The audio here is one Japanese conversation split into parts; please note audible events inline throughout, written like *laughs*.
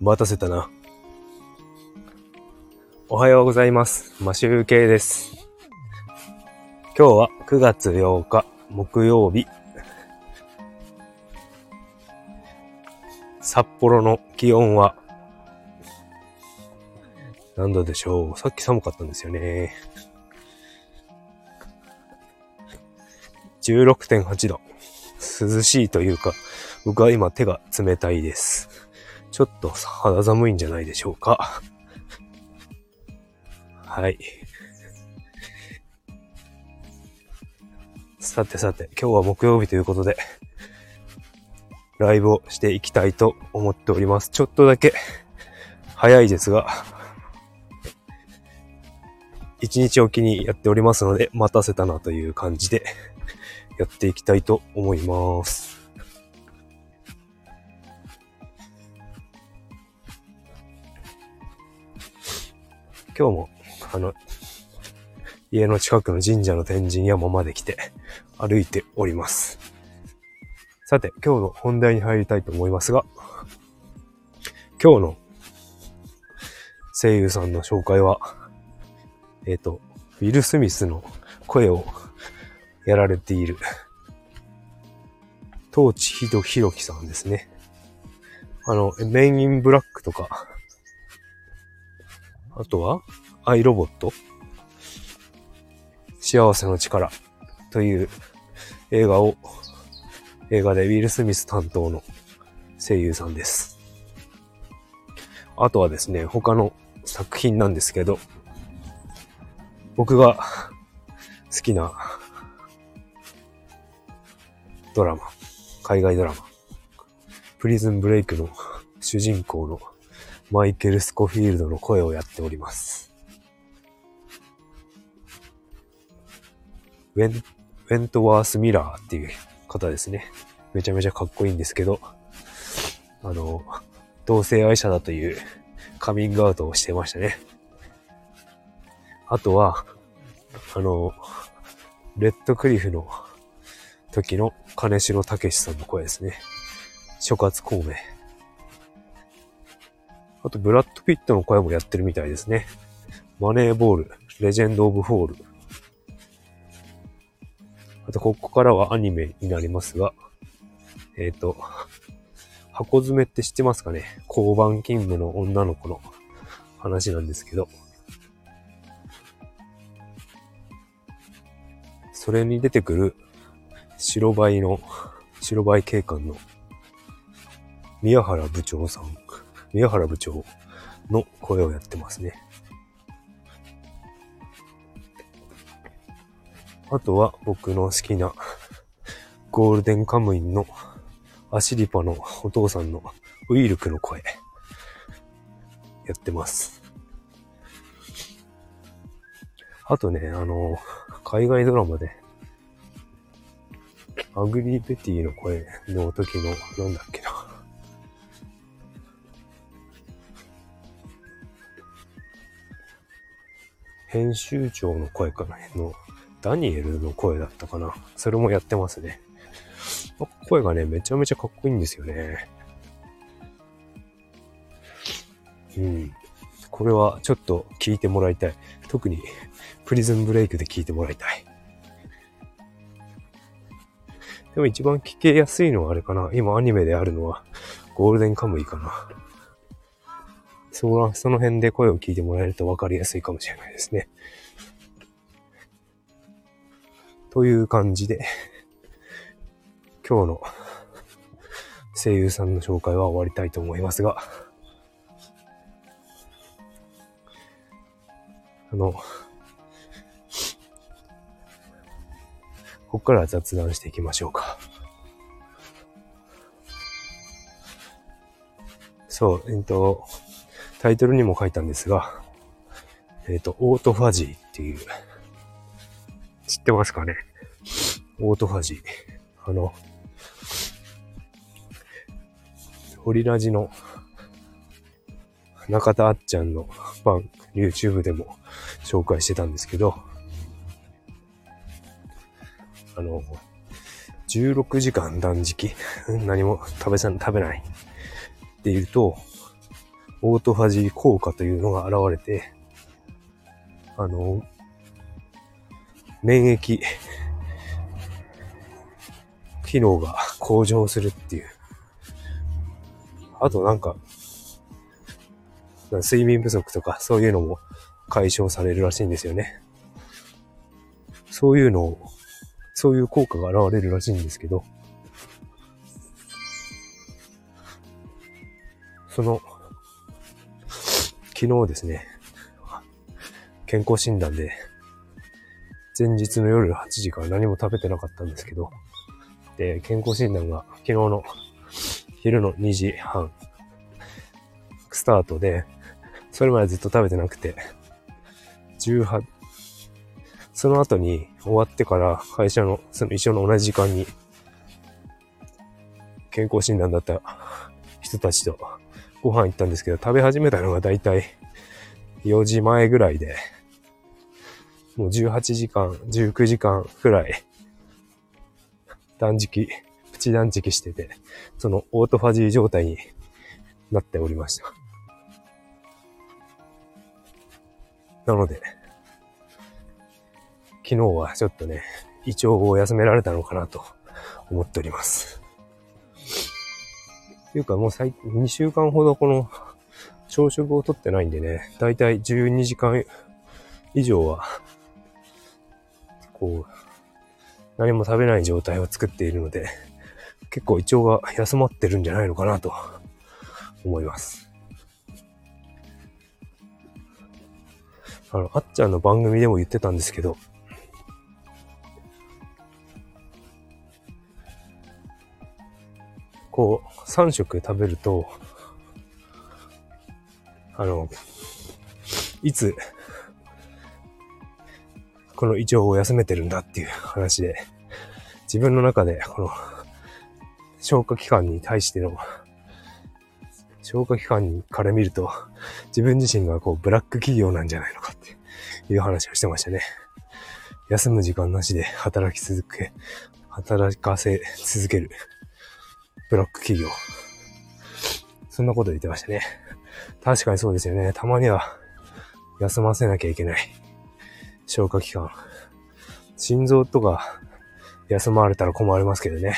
待たせたな。おはようございます。マシュウケイです。今日は9月8日木曜日。札幌の気温は何度でしょう？さっき寒かったんですよね。16.8度。涼しいというか、僕は今手が冷たいです。ちょっと肌寒いんじゃないでしょうか。*laughs* はい。さてさて、今日は木曜日ということで、ライブをしていきたいと思っております。ちょっとだけ早いですが、一日おきにやっておりますので、待たせたなという感じでやっていきたいと思います。今日も、あの、家の近くの神社の天神山まで来て歩いております。さて、今日の本題に入りたいと思いますが、今日の声優さんの紹介は、えっ、と、ウィル・スミスの声をやられている、トーチヒドヒロキさんですね。あの、メインインブラックとか、あとは、アイロボット？幸せの力？という映画を、映画でウィル・スミス担当の声優さんです。あとはですね、他の作品なんですけど、僕が好きなドラマ、海外ドラマ、プリズンブレイクの主人公のマイケル・スコフィールドの声をやっております。ウェン、ウェントワース・ミラーっていう方ですね。めちゃめちゃかっこいいんですけど、あの、同性愛者だというカミングアウトをしてましたね。あとは、あの、レッドクリフの時の金城武さんの声ですね。諸葛孔明。あと、ブラッド・ピットの声もやってるみたいですね。マネーボール、レジェンド・オブ・フォール。あと、ここからはアニメになりますが、えっ、と、ハコヅメって知ってますかね？交番勤務の女の子の話なんですけど、それに出てくる白バイの、白バイ警官の宮原部長さん、宮原部長の声をやってますね。あとは僕の好きなゴールデンカムイのアシリパのお父さんのウィルクの声やってます。あとね、あの、海外ドラマでアグリーベティの声の時の、なんだっけな。編集長の声かなの、ダニエルの声だったかな。それもやってますね。声がね、めちゃめちゃかっこいいんですよね。うん。これはちょっと聞いてもらいたい。特にプリズンブレイクで聞いてもらいたい。でも一番聞けやすいのはあれかな。今アニメであるのはゴールデンカムイかな。そのその辺で声を聞いてもらえると分かりやすいかもしれないですね。という感じで、今日の声優さんの紹介は終わりたいと思いますが、あの、ここから雑談していきましょうか。そう、えっと、タイトルにも書いたんですが、えっと、オートファジーっていう、知ってますかね？オートファジー。あの、オリラジの中田あっちゃんの番、YouTube でも紹介してたんですけど、あの、16時間断食、*laughs* 何も食べさん、食べない？っていうと、オートファジー効果というのが現れて、あの、免疫機能が向上するっていう。あとなんか、睡眠不足とかそういうのも解消されるらしいんですよね。そういうのを、そういう効果が現れるらしいんですけど、その、昨日ですね、健康診断で、前日の夜8時から何も食べてなかったんですけど、で、健康診断が昨日の昼の2時半スタートで、それまでずっと食べてなくて、18、その後に終わってから会社の、その一緒の同じ時間に、健康診断だった人たちとご飯行ったんですけど、食べ始めたのがだいたい4時前ぐらいで、もう18時間、19時間くらい、断食、プチ断食してて、そのオートファジー状態になっておりました。なので、昨日はちょっとね、胃腸を休められたのかなと思っております。というかもう最、2週間ほどこの朝食をとってないんでね、だいたい12時間以上はこう、何も食べない状態を作っているので、結構胃腸が休まってるんじゃないのかなと思います。あの、あっちゃんの番組でも言ってたんですけど、こう、3食食べると、あの、いつこの胃腸を休めてるんだっていう話で、自分の中でこの消化器官に対しての消化器官から見ると、自分自身がこうブラック企業なんじゃないのかっていう話をしてましたね。休む時間なしで働き続け、働かせ続けるブラック企業。そんなこと言ってましたね。確かにそうですよね。たまには休ませなきゃいけない。消化器官。心臓とか休まれたら困りますけどね。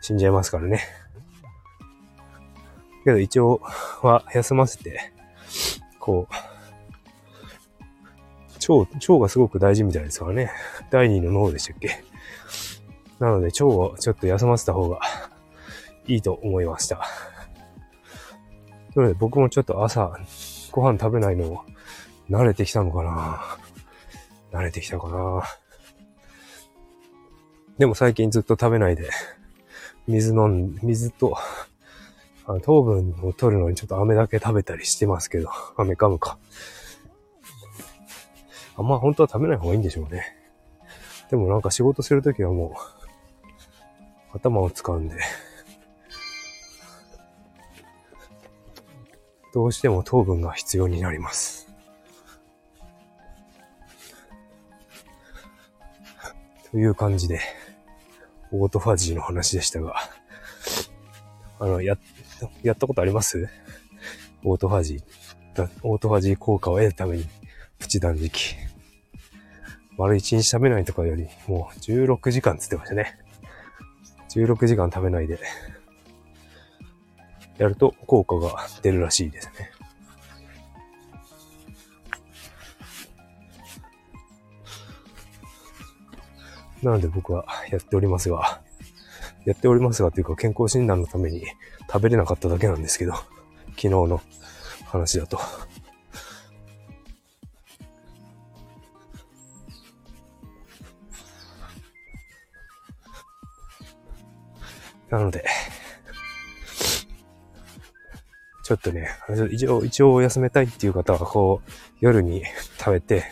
死んじゃいますからね。けど一応は休ませて、こう、腸、腸がすごく大事みたいですからね。第二の脳でしたっけ。なので腸をちょっと休ませた方がいいと思いました。なので僕もちょっと朝ご飯食べないのを慣れてきたのかな。慣れてきたかな。でも最近ずっと食べないで、水飲ん、水と、あ糖分を取るのにちょっと飴だけ食べたりしてますけど、飴噛むか。あんま本当は食べない方がいいんでしょうね。でもなんか仕事するときはもう、頭を使うんで、どうしても糖分が必要になります。*laughs* という感じで、オートファジーの話でしたが、あの、や、やったことあります？オートファジー。オートファジー効果を得るために、プチ断食。丸1日食べないとかより、もう16時間つってましたね。16時間食べないで、やると効果が出るらしいですね。なので僕はやっておりますが、やっておりますがというか健康診断のために食べれなかっただけなんですけど、昨日の話だと。なので、ちょっとね、一応、一応休めたいっていう方は、こう、夜に食べて、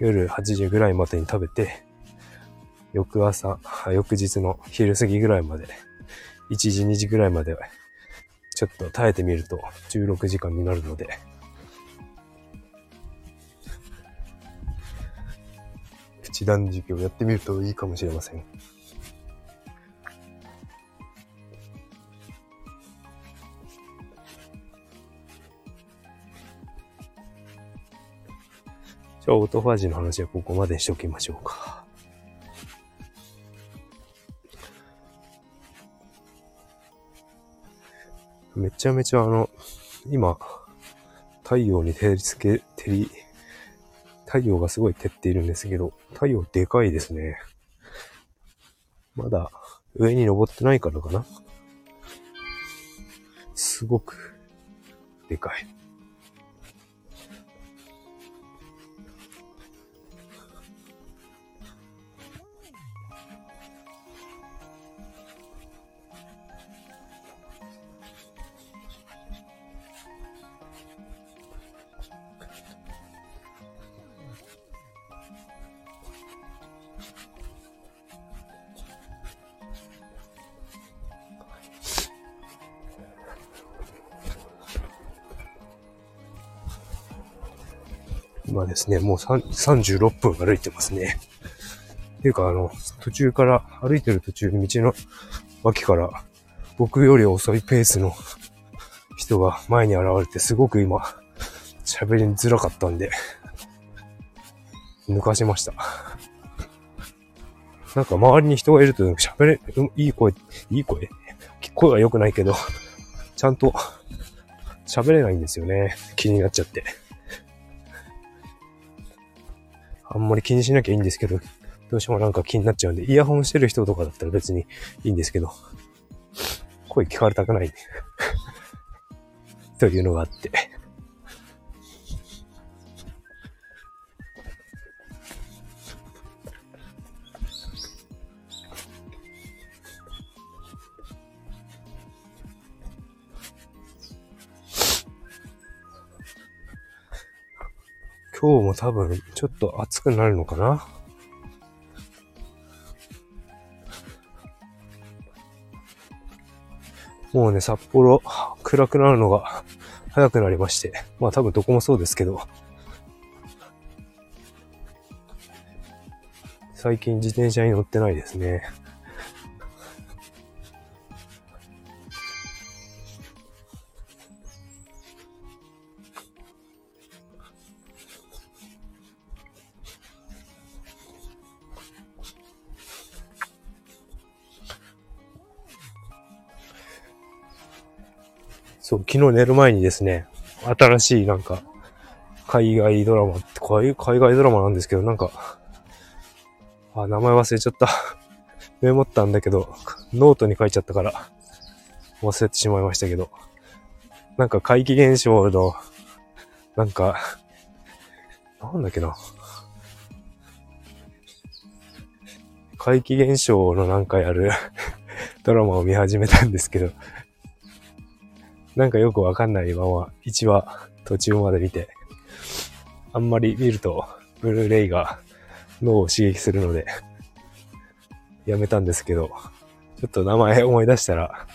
夜8時ぐらいまでに食べて、翌朝、翌日の昼過ぎぐらいまで、1時、2時ぐらいまで、ちょっと耐えてみると16時間になるので、プチ断食をやってみるといいかもしれません。じゃあ、オートファージの話はここまでにしておきましょうか。めちゃめちゃあの、今、太陽に照りつけ、照り、太陽がすごい照っているんですけど、太陽でかいですね。まだ上に登ってないからかな。すごくでかい。今ですね、もう36分歩いてますね。っていうか、あの、途中から、歩いてる途中に道の脇から、僕より遅いペースの人が前に現れて、すごく今、喋りづらかったんで、抜かしました。なんか周りに人がいると喋れ、いい声、いい声声は良くないけど、ちゃんと喋れないんですよね。気になっちゃって。あんまり気にしなきゃいいんですけど、どうしてもなんか気になっちゃうんで、イヤホンしてる人とかだったら別にいいんですけど、*laughs* 声聞かれたくない *laughs* というのがあって。今日も多分ちょっと暑くなるのかな？もうね、札幌暗くなるのが早くなりまして。まあ多分どこもそうですけど。最近自転車に乗ってないですね。そう、昨日寝る前にですね、新しいなんか、海外ドラマって海、海外ドラマなんですけど、なんか、あ、名前忘れちゃった。*laughs* メモったんだけど、ノートに書いちゃったから、忘れてしまいましたけど、なんか怪奇現象の、なんか、なんだっけな。怪奇現象のなんかやる *laughs* ドラマを見始めたんですけど、なんかよくわかんないまま、1話途中まで見て、あんまり見ると、ブルーレイが脳を刺激するので、やめたんですけど、ちょっと名前思い出したら、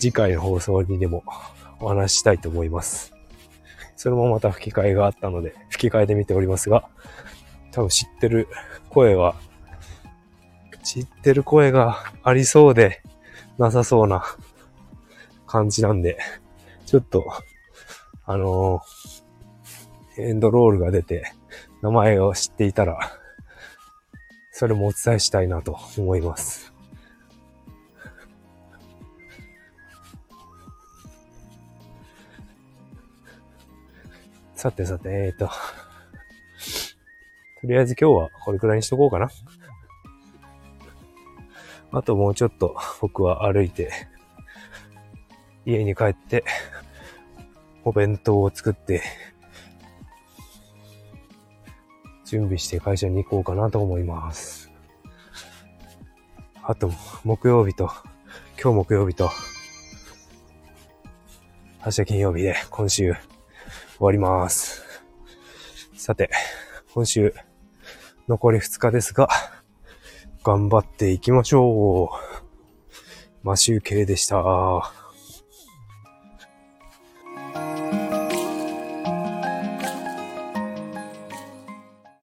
次回の放送にでもお話ししたいと思います。それもまた吹き替えがあったので、吹き替えで見ておりますが、多分知ってる声は、知ってる声がありそうで、なさそうな感じなんで、*laughs* ちょっと、あのー、エンドロールが出て、名前を知っていたら、それもお伝えしたいなと思います。さてさて、えっ、ー、と、とりあえず今日はこれくらいにしとこうかな。あともうちょっと僕は歩いて家に帰って、お弁当を作って、準備して会社に行こうかなと思います。あと、木曜日と、今日木曜日と、明日金曜日で今週終わります。さて、今週残り2日ですが、頑張っていきましょう。マシュー系でした。